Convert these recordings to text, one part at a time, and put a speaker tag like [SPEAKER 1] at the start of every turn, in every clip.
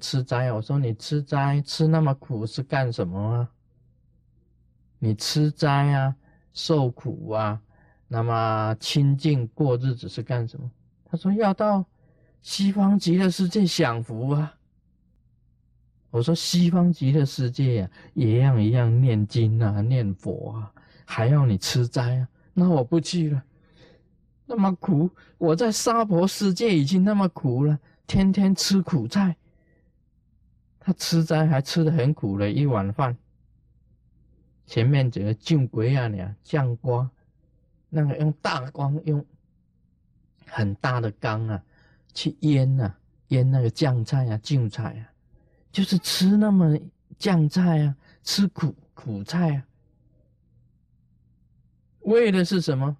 [SPEAKER 1] 吃斋，我说你吃斋吃那么苦是干什么啊？你吃斋啊，受苦啊，那么清净过日子是干什么？他说要到西方极乐世界享福啊。我说西方极乐世界呀，一样一样念经啊，念佛啊，还要你吃斋啊，那我不去了。那么苦，我在娑婆世界已经那么苦了，天天吃苦菜。他吃斋还吃的很苦了，一碗饭。前面这个酱鬼啊，你啊酱瓜，那个用大缸用很大的缸啊，去腌呐，腌那个酱菜啊，酱菜啊。就是吃那么酱菜啊，吃苦苦菜啊，为的是什么？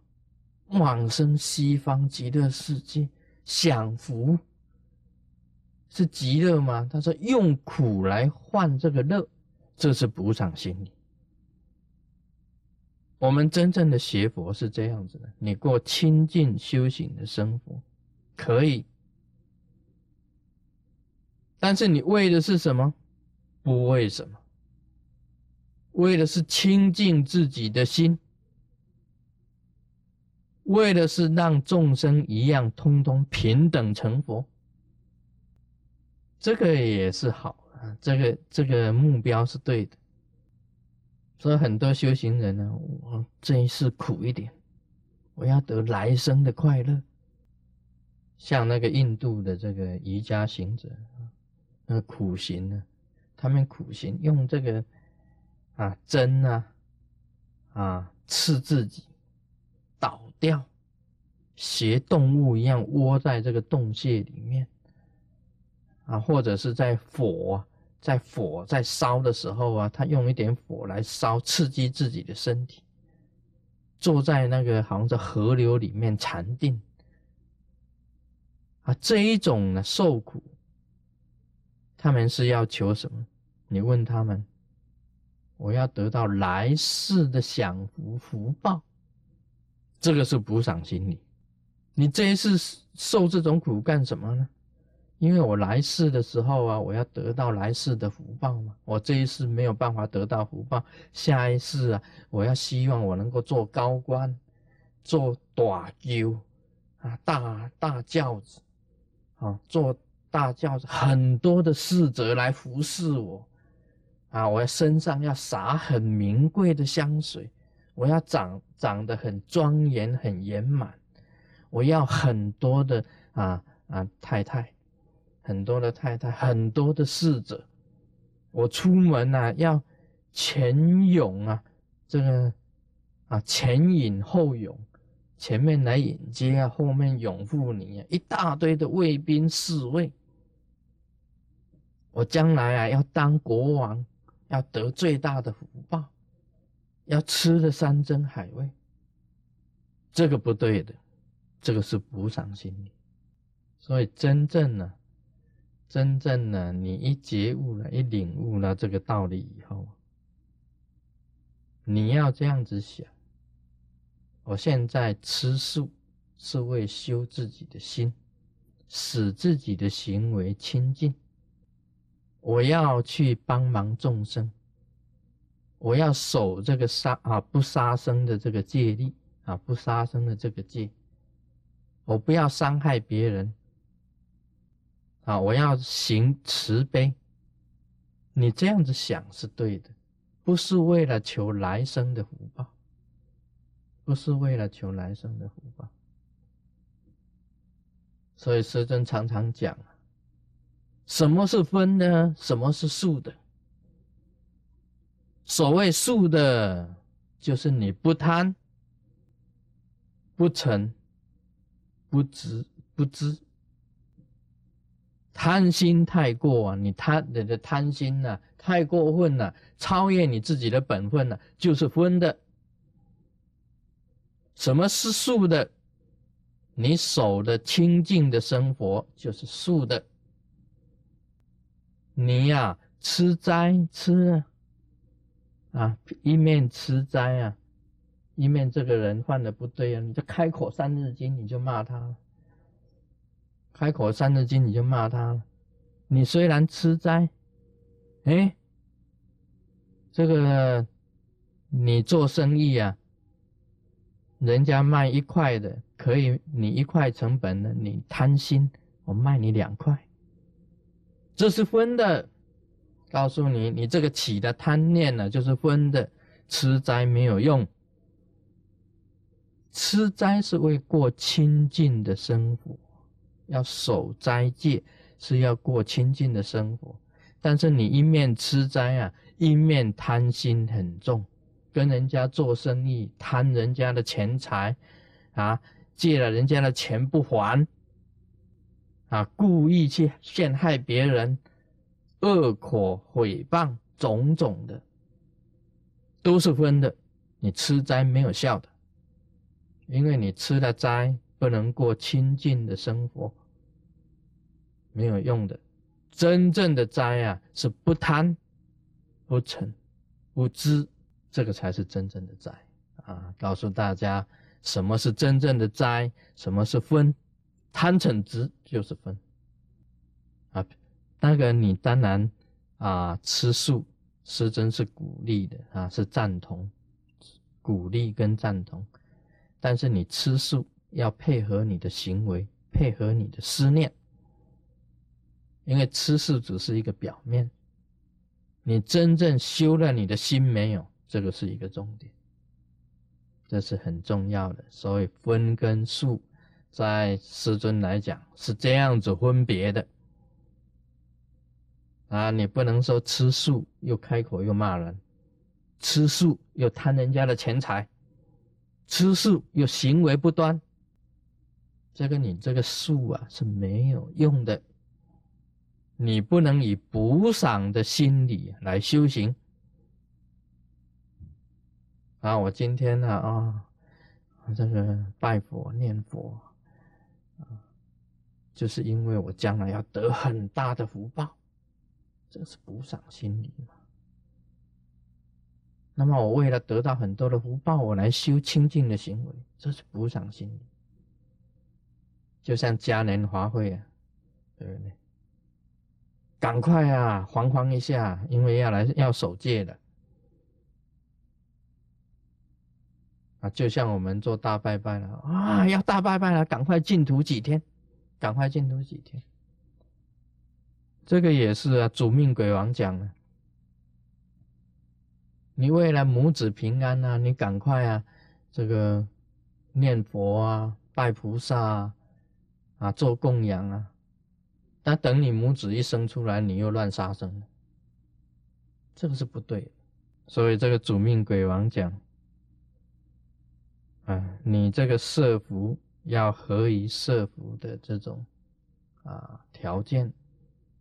[SPEAKER 1] 往生西方极乐世界享福，是极乐吗？他说用苦来换这个乐，这是补偿心理。我们真正的学佛是这样子的：你过清净修行的生活，可以。但是你为的是什么？不为什么？为的是清净自己的心，为的是让众生一样通通平等成佛。这个也是好啊，这个这个目标是对的。所以很多修行人呢，我这一世苦一点，我要得来生的快乐。像那个印度的这个瑜伽行者。那苦行呢？他们苦行用这个啊针啊啊刺自己，倒掉，学动物一样窝在这个洞穴里面啊，或者是在火在火在烧的时候啊，他用一点火来烧，刺激自己的身体，坐在那个好像是河流里面禅定啊，这一种呢受苦。他们是要求什么？你问他们，我要得到来世的享福福报，这个是补偿心理。你这一次受这种苦干什么呢？因为我来世的时候啊，我要得到来世的福报嘛。我这一世没有办法得到福报，下一世啊，我要希望我能够做高官，做大舅啊，大大轿子啊，做。大轿子很多的侍者来服侍我，啊，我要身上要洒很名贵的香水，我要长长得很庄严很圆满，我要很多的啊啊太太，很多的太太，很多的侍者，我出门啊要前勇啊这个啊前引后勇，前面来迎接啊，后面拥护你啊，一大堆的卫兵侍卫。我将来啊，要当国王，要得最大的福报，要吃的山珍海味，这个不对的，这个是补偿心理。所以真正呢，真正呢，你一觉悟了，一领悟了这个道理以后，你要这样子想：我现在吃素是为修自己的心，使自己的行为清净。我要去帮忙众生，我要守这个杀啊不杀生的这个戒律啊不杀生的这个戒，我不要伤害别人啊，我要行慈悲。你这样子想是对的，不是为了求来生的福报，不是为了求来生的福报。所以师尊常常讲。什么是分呢？什么是素的？所谓素的，就是你不贪、不嗔、不知、不知。贪心太过啊，你贪你的贪心呢，太过分了，超越你自己的本分了，就是分的。什么是素的？你守的清净的生活就是素的。你呀，吃斋吃啊，一面吃斋啊，一面这个人犯的不对啊，你就开口三日经，你就骂他；开口三字经，你就骂他了。你虽然吃斋，哎，这个你做生意啊，人家卖一块的，可以你一块成本的，你贪心，我卖你两块，这是分的。告诉你，你这个起的贪念呢，就是分的。吃斋没有用，吃斋是为过清净的生活，要守斋戒。是要过清净的生活，但是你一面吃斋啊，一面贪心很重，跟人家做生意贪人家的钱财，啊，借了人家的钱不还，啊，故意去陷害别人，恶口毁谤，种种的，都是分的。你吃斋没有效的，因为你吃了斋不能过清净的生活。没有用的，真正的斋啊，是不贪、不嗔、不知，这个才是真正的斋啊！告诉大家，什么是真正的斋，什么是分，贪嗔痴就是分啊。那个你当然啊，吃素师真是鼓励的啊，是赞同，鼓励跟赞同，但是你吃素要配合你的行为，配合你的思念。因为吃素只是一个表面，你真正修了你的心没有？这个是一个重点，这是很重要的。所以分跟素，在师尊来讲是这样子分别的啊！你不能说吃素又开口又骂人，吃素又贪人家的钱财，吃素又行为不端，这个你这个素啊是没有用的。你不能以补赏的心理来修行啊！我今天呢啊，这个拜佛念佛啊，就是因为我将来要得很大的福报，这是补赏心理嘛。那么我为了得到很多的福报，我来修清净的行为，这是补赏心理。就像嘉年华会啊，对不对？赶快啊，惶惶一下，因为要来要守戒了啊！就像我们做大拜拜了啊，要大拜拜了，赶快净土几天，赶快净土几天。这个也是啊，主命鬼王讲的，你为了母子平安啊，你赶快啊，这个念佛啊，拜菩萨啊，啊，做供养啊。那等你母子一生出来，你又乱杀生，这个是不对的。所以这个主命鬼王讲，啊，你这个设福要合于设福的这种啊条件，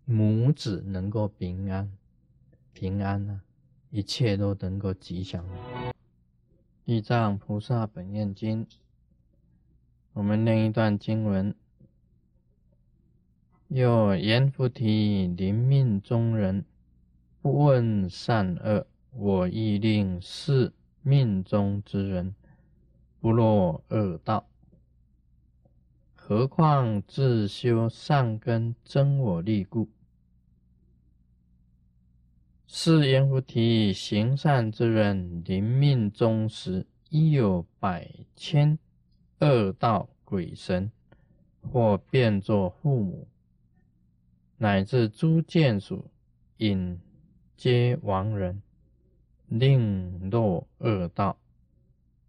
[SPEAKER 1] 母子能够平安，平安呢，一切都能够吉祥。地藏菩萨本愿经，我们念一段经文。有言菩提临命中人，不问善恶，我亦令是命中之人不落恶道。何况自修善根增我力故？是言菩提行善之人临命终时，亦有百千恶道鬼神，或变作父母。乃至诸见属，引皆亡人，令落恶道。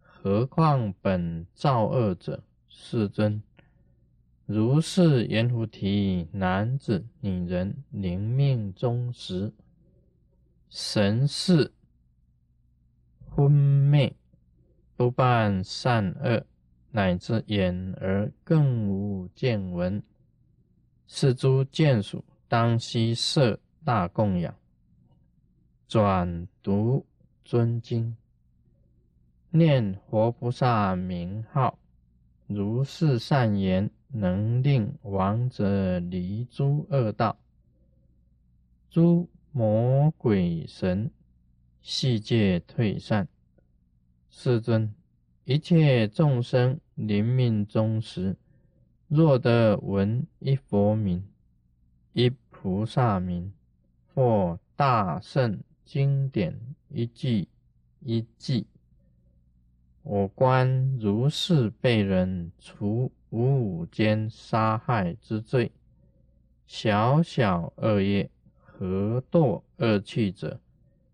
[SPEAKER 1] 何况本造恶者，世尊。如是言菩提，男子、女人临命终时，神识昏昧，不办善恶，乃至眼耳更无见闻。是诸眷属当悉设大供养，转读尊经，念活菩萨名号，如是善言，能令亡者离诸恶道。诸魔鬼神悉皆退散。世尊，一切众生临命终时。若得闻一佛名，一菩萨名，或大圣经典一句一记。我观如是被人除五五间杀害之罪，小小恶业，何堕恶趣者，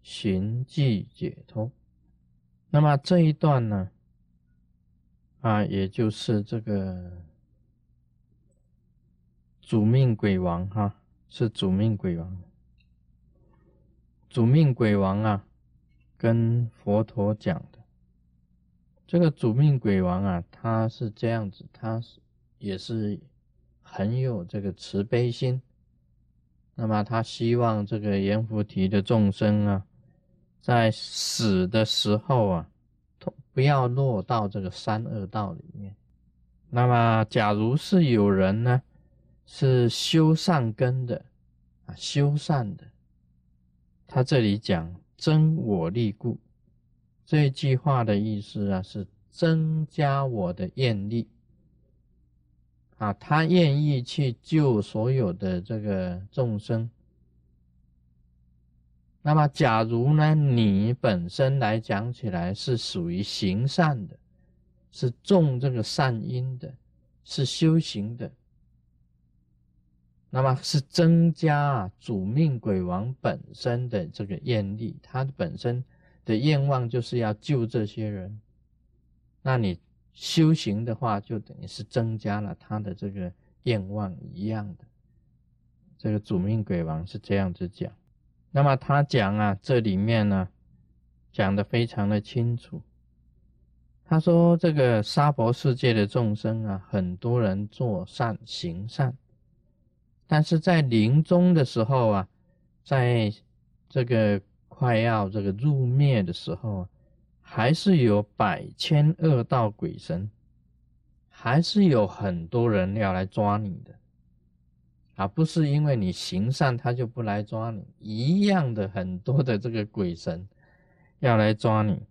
[SPEAKER 1] 寻迹解脱。那么这一段呢？啊，也就是这个主命鬼王哈，是主命鬼王。主命鬼王啊，跟佛陀讲的。这个主命鬼王啊，他是这样子，他是也是很有这个慈悲心。那么他希望这个阎浮提的众生啊，在死的时候啊，不要落到这个三恶道里面。那么，假如是有人呢，是修善根的啊，修善的，他这里讲真我力故。这句话的意思啊，是增加我的愿力啊，他愿意去救所有的这个众生。那么，假如呢，你本身来讲起来是属于行善的，是种这个善因的，是修行的，那么是增加啊主命鬼王本身的这个愿力，他本身。的愿望就是要救这些人，那你修行的话，就等于是增加了他的这个愿望一样的。这个主命鬼王是这样子讲，那么他讲啊，这里面呢讲的非常的清楚。他说这个娑婆世界的众生啊，很多人做善行善，但是在临终的时候啊，在这个。快要这个入灭的时候，还是有百千恶道鬼神，还是有很多人要来抓你的，啊，不是因为你行善他就不来抓你，一样的很多的这个鬼神要来抓你。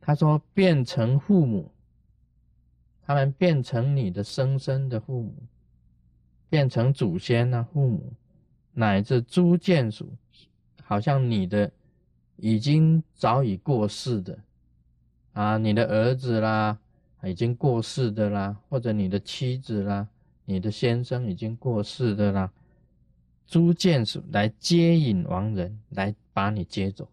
[SPEAKER 1] 他说变成父母，他们变成你的生身的父母，变成祖先啊，父母乃至诸眷属。好像你的已经早已过世的啊，你的儿子啦，已经过世的啦，或者你的妻子啦，你的先生已经过世的啦，诸眷属来接引亡人，来把你接走。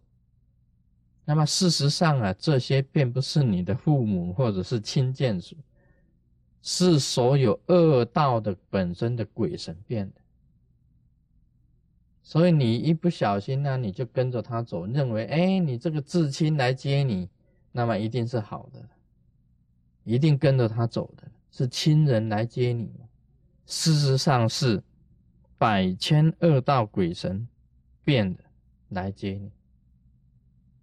[SPEAKER 1] 那么事实上啊，这些并不是你的父母或者是亲眷属，是所有恶道的本身的鬼神变的。所以你一不小心呢，你就跟着他走，认为哎，你这个至亲来接你，那么一定是好的，一定跟着他走的，是亲人来接你。事实上是百千恶道鬼神变的来接你。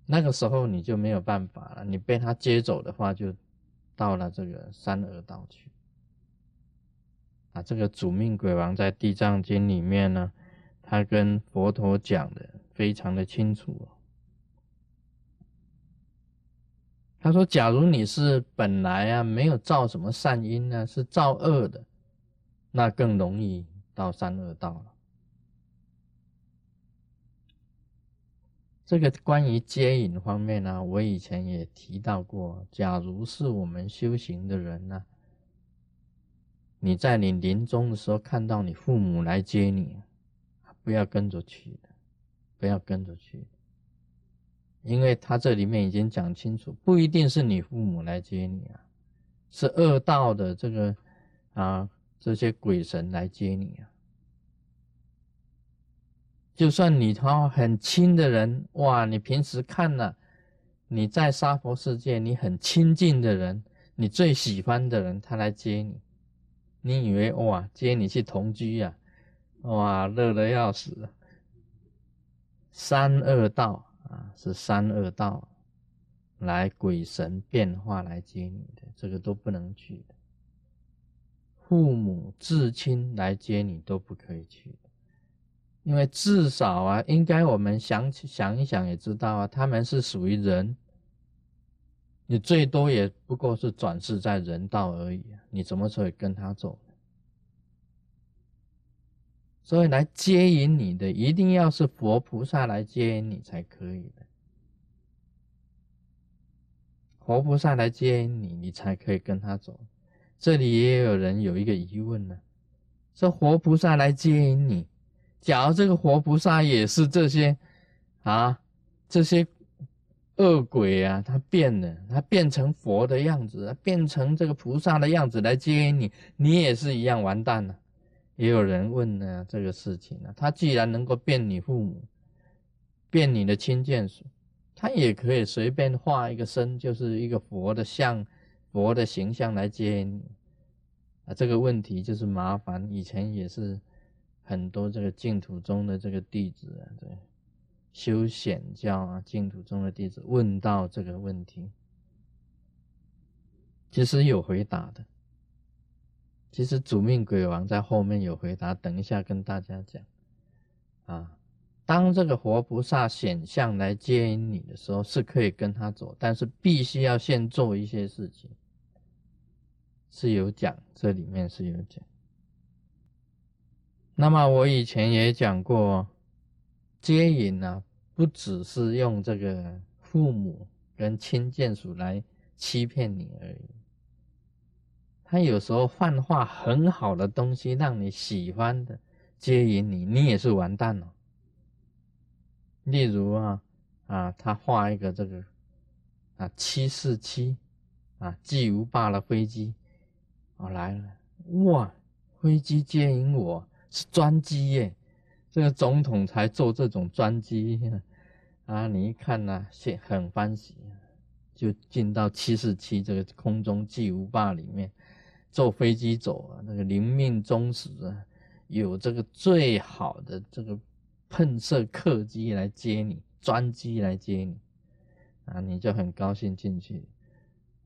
[SPEAKER 1] 那个时候你就没有办法了，你被他接走的话，就到了这个三恶道去。啊，这个主命鬼王在地藏经里面呢。他跟佛陀讲的非常的清楚哦。他说：“假如你是本来啊没有造什么善因呢，是造恶的，那更容易到三恶道了。”这个关于接引方面呢，我以前也提到过。假如是我们修行的人呢，你在你临终的时候看到你父母来接你。不要跟着去，不要跟着去，因为他这里面已经讲清楚，不一定是你父母来接你啊，是恶道的这个啊这些鬼神来接你啊。就算你他很亲的人，哇，你平时看了你在沙佛世界你很亲近的人，你最喜欢的人，他来接你，你以为哇接你去同居呀？哇，乐得要死！三恶道啊，是三恶道来鬼神变化来接你的，这个都不能去的。父母至亲来接你都不可以去，因为至少啊，应该我们想起想一想也知道啊，他们是属于人，你最多也不过是转世在人道而已，你什么时候跟他走？所以来接引你的，一定要是佛菩萨来接引你才可以的。活菩萨来接引你，你才可以跟他走。这里也有人有一个疑问呢：说活菩萨来接引你，假如这个活菩萨也是这些啊，这些恶鬼啊，他变了，他变成佛的样子，变成这个菩萨的样子来接你，你也是一样完蛋了。也有人问呢这个事情呢，他既然能够变你父母，变你的亲眷属。他也可以随便画一个身，就是一个佛的像、佛的形象来接你啊。这个问题就是麻烦，以前也是很多这个净土中的这个弟子啊，对，修显教啊，净土中的弟子问到这个问题，其实有回答的。其实主命鬼王在后面有回答，等一下跟大家讲啊。当这个活菩萨显相来接引你的时候，是可以跟他走，但是必须要先做一些事情，是有讲，这里面是有讲。那么我以前也讲过，接引呢，不只是用这个父母跟亲眷属来欺骗你而已，他有时候幻化很好的东西让你喜欢的接引你，你也是完蛋了。例如啊啊，他画一个这个啊七四七啊巨无霸的飞机，哦来了哇，飞机接引我是专机耶，这个总统才坐这种专机。啊，你一看呐，现很欢喜，就进到七四七这个空中巨无霸里面坐飞机走啊，那个灵命终时啊，有这个最好的这个。喷射客机来接你，专机来接你，啊，你就很高兴进去，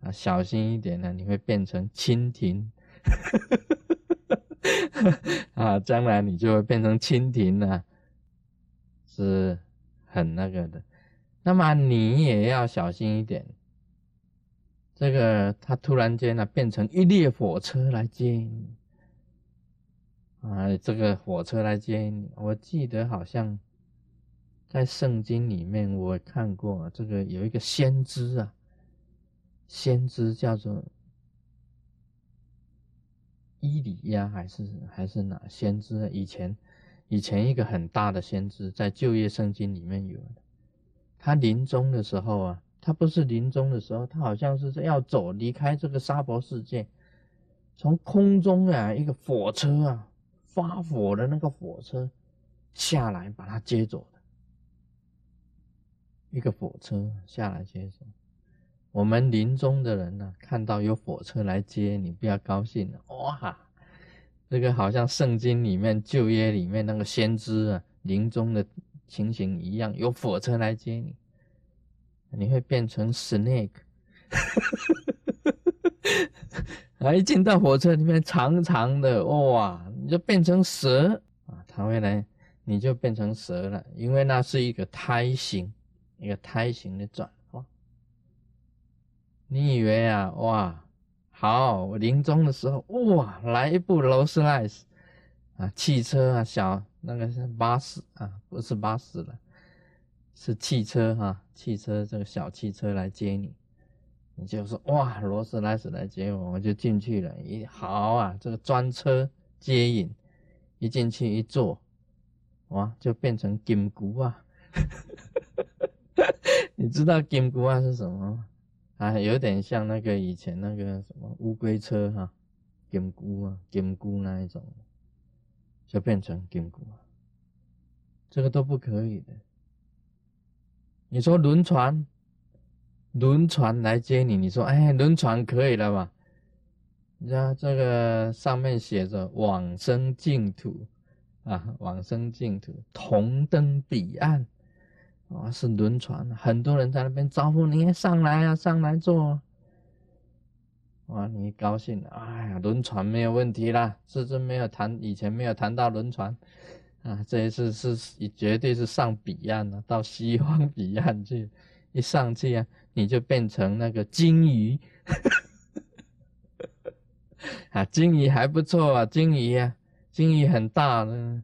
[SPEAKER 1] 啊，小心一点呢，你会变成蜻蜓，呵呵呵 啊，将来你就会变成蜻蜓了，是很那个的。那么你也要小心一点，这个他突然间呢变成一列火车来接你。啊，这个火车来接你。我记得好像在圣经里面我看过，这个有一个先知啊，先知叫做伊里亚还是还是哪先知？以前以前一个很大的先知，在旧约圣经里面有的。他临终的时候啊，他不是临终的时候，他好像是要走离开这个沙婆世界，从空中啊一个火车啊。发火的那个火车下来把他接走的，一个火车下来接走。我们临终的人呢，看到有火车来接你，不要高兴。哇，这个好像圣经里面旧约里面那个先知啊，临终的情形一样，有火车来接你，你会变成 snake。啊！一进到火车里面，长长的哇，你就变成蛇啊！它会来，你就变成蛇了，因为那是一个胎形，一个胎形的转。你以为啊，哇，好，我临终的时候，哇，来一部劳斯莱斯啊，汽车啊，小那个是巴士啊，不是巴士了，是汽车哈，汽车这个小汽车来接你。你就说哇，罗斯莱斯来接我，我就进去了。一好啊，这个专车接引，一进去一坐，哇，就变成金箍啊！你知道金箍啊是什么吗？啊，有点像那个以前那个什么乌龟车哈，金箍啊，金箍那一种，就变成金箍啊。这个都不可以的。你说轮船？轮船来接你，你说哎，轮船可以了吧？你看这个上面写着往生净土啊，往生净土，同登彼岸啊，是轮船，很多人在那边招呼你上来啊，上来坐。哇，你高兴了，哎呀，轮船没有问题啦，至尊没有谈，以前没有谈到轮船啊，这一次是绝对是上彼岸了，到西方彼岸去，一上去啊。你就变成那个金鱼，啊，金鱼还不错啊，金鱼啊，金鱼很大呢，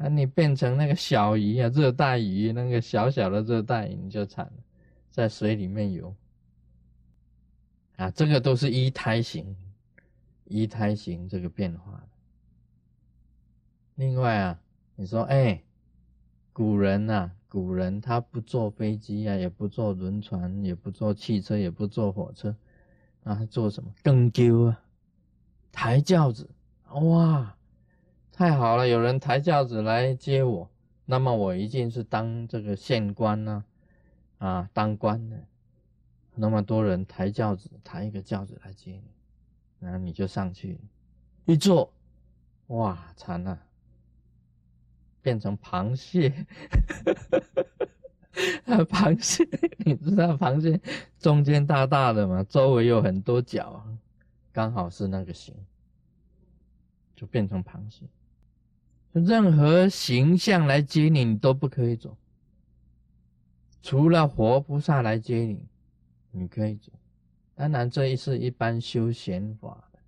[SPEAKER 1] 啊，你变成那个小鱼啊，热带鱼，那个小小的热带鱼你就惨了，在水里面游。啊，这个都是一胎型，一胎型这个变化。另外啊，你说，哎，古人呐，古人他不坐飞机啊，也不坐轮船，也不坐汽车，也不坐火车，啊，他坐什么？更丢啊，抬轿子，哇，太好了，有人抬轿子来接我，那么我一定是当这个县官呢，啊，当官的。那么多人抬轿子，抬一个轿子来接你，然后你就上去，一坐，哇，惨了，变成螃蟹，螃蟹，你知道螃蟹中间大大的嘛，周围有很多角，刚好是那个形，就变成螃蟹。任何形象来接你，你都不可以走，除了活菩萨来接你。你可以走，当然这一次一般修闲法的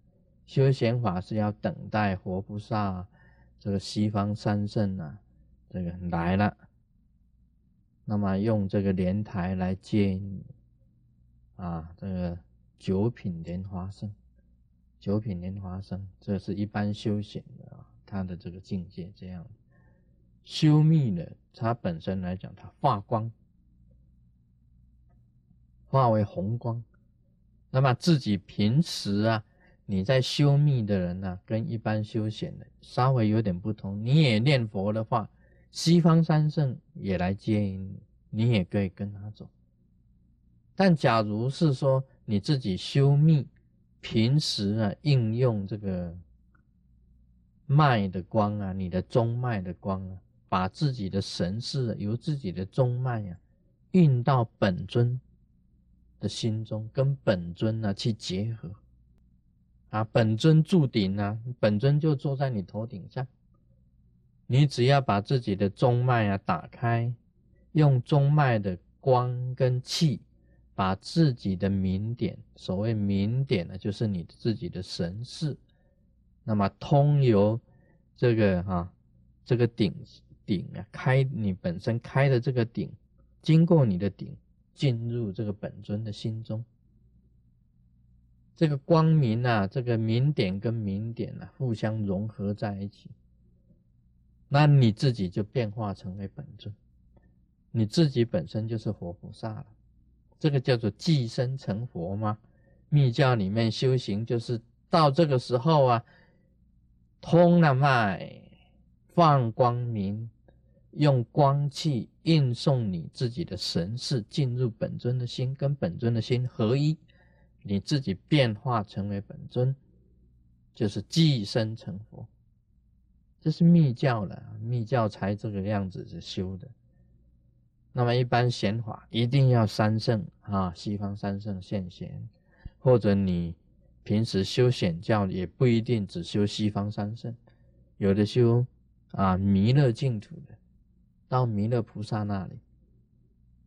[SPEAKER 1] 修闲法是要等待活菩萨这个西方三圣啊，这个来了，那么用这个莲台来接你啊，这个九品莲花生，九品莲花生，这是一般修行的，他的这个境界这样，修密的，它本身来讲，它发光。化为红光，那么自己平时啊，你在修密的人呢，跟一般修闲的稍微有点不同。你也念佛的话，西方三圣也来接引你，你也可以跟他走。但假如是说你自己修密，平时啊应用这个脉的光啊，你的中脉的光啊，把自己的神识由自己的中脉啊运到本尊。的心中跟本尊呢去结合啊，本尊住顶啊，本尊就坐在你头顶上，你只要把自己的中脉啊打开，用中脉的光跟气，把自己的明点，所谓明点呢，就是你自己的神识，那么通由这个哈这个顶顶啊开，你本身开的这个顶，经过你的顶。进入这个本尊的心中，这个光明啊，这个明点跟明点啊，互相融合在一起，那你自己就变化成为本尊，你自己本身就是活菩萨了。这个叫做寄生成佛吗？密教里面修行就是到这个时候啊，通了脉，放光明。用光气运送你自己的神识进入本尊的心，跟本尊的心合一，你自己变化成为本尊，就是寄生成佛。这是密教了，密教才这个样子是修的。那么一般显法一定要三圣啊，西方三圣现贤，或者你平时修显教也不一定只修西方三圣，有的修啊弥勒净土的。到弥勒菩萨那里，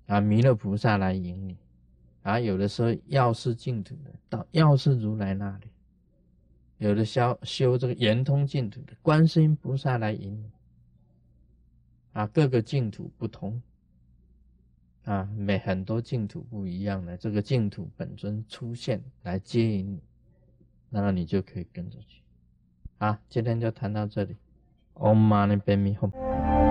[SPEAKER 1] 啊，弥勒菩萨来引你，啊，有的时候药师净土的，到药师如来那里，有的修修这个圆通净土的，观世音菩萨来引你，啊，各个净土不同，啊，每很多净土不一样的，这个净土本尊出现来接引你，那么你就可以跟着去，好，今天就谈到这里，Om Mani Padme Hum。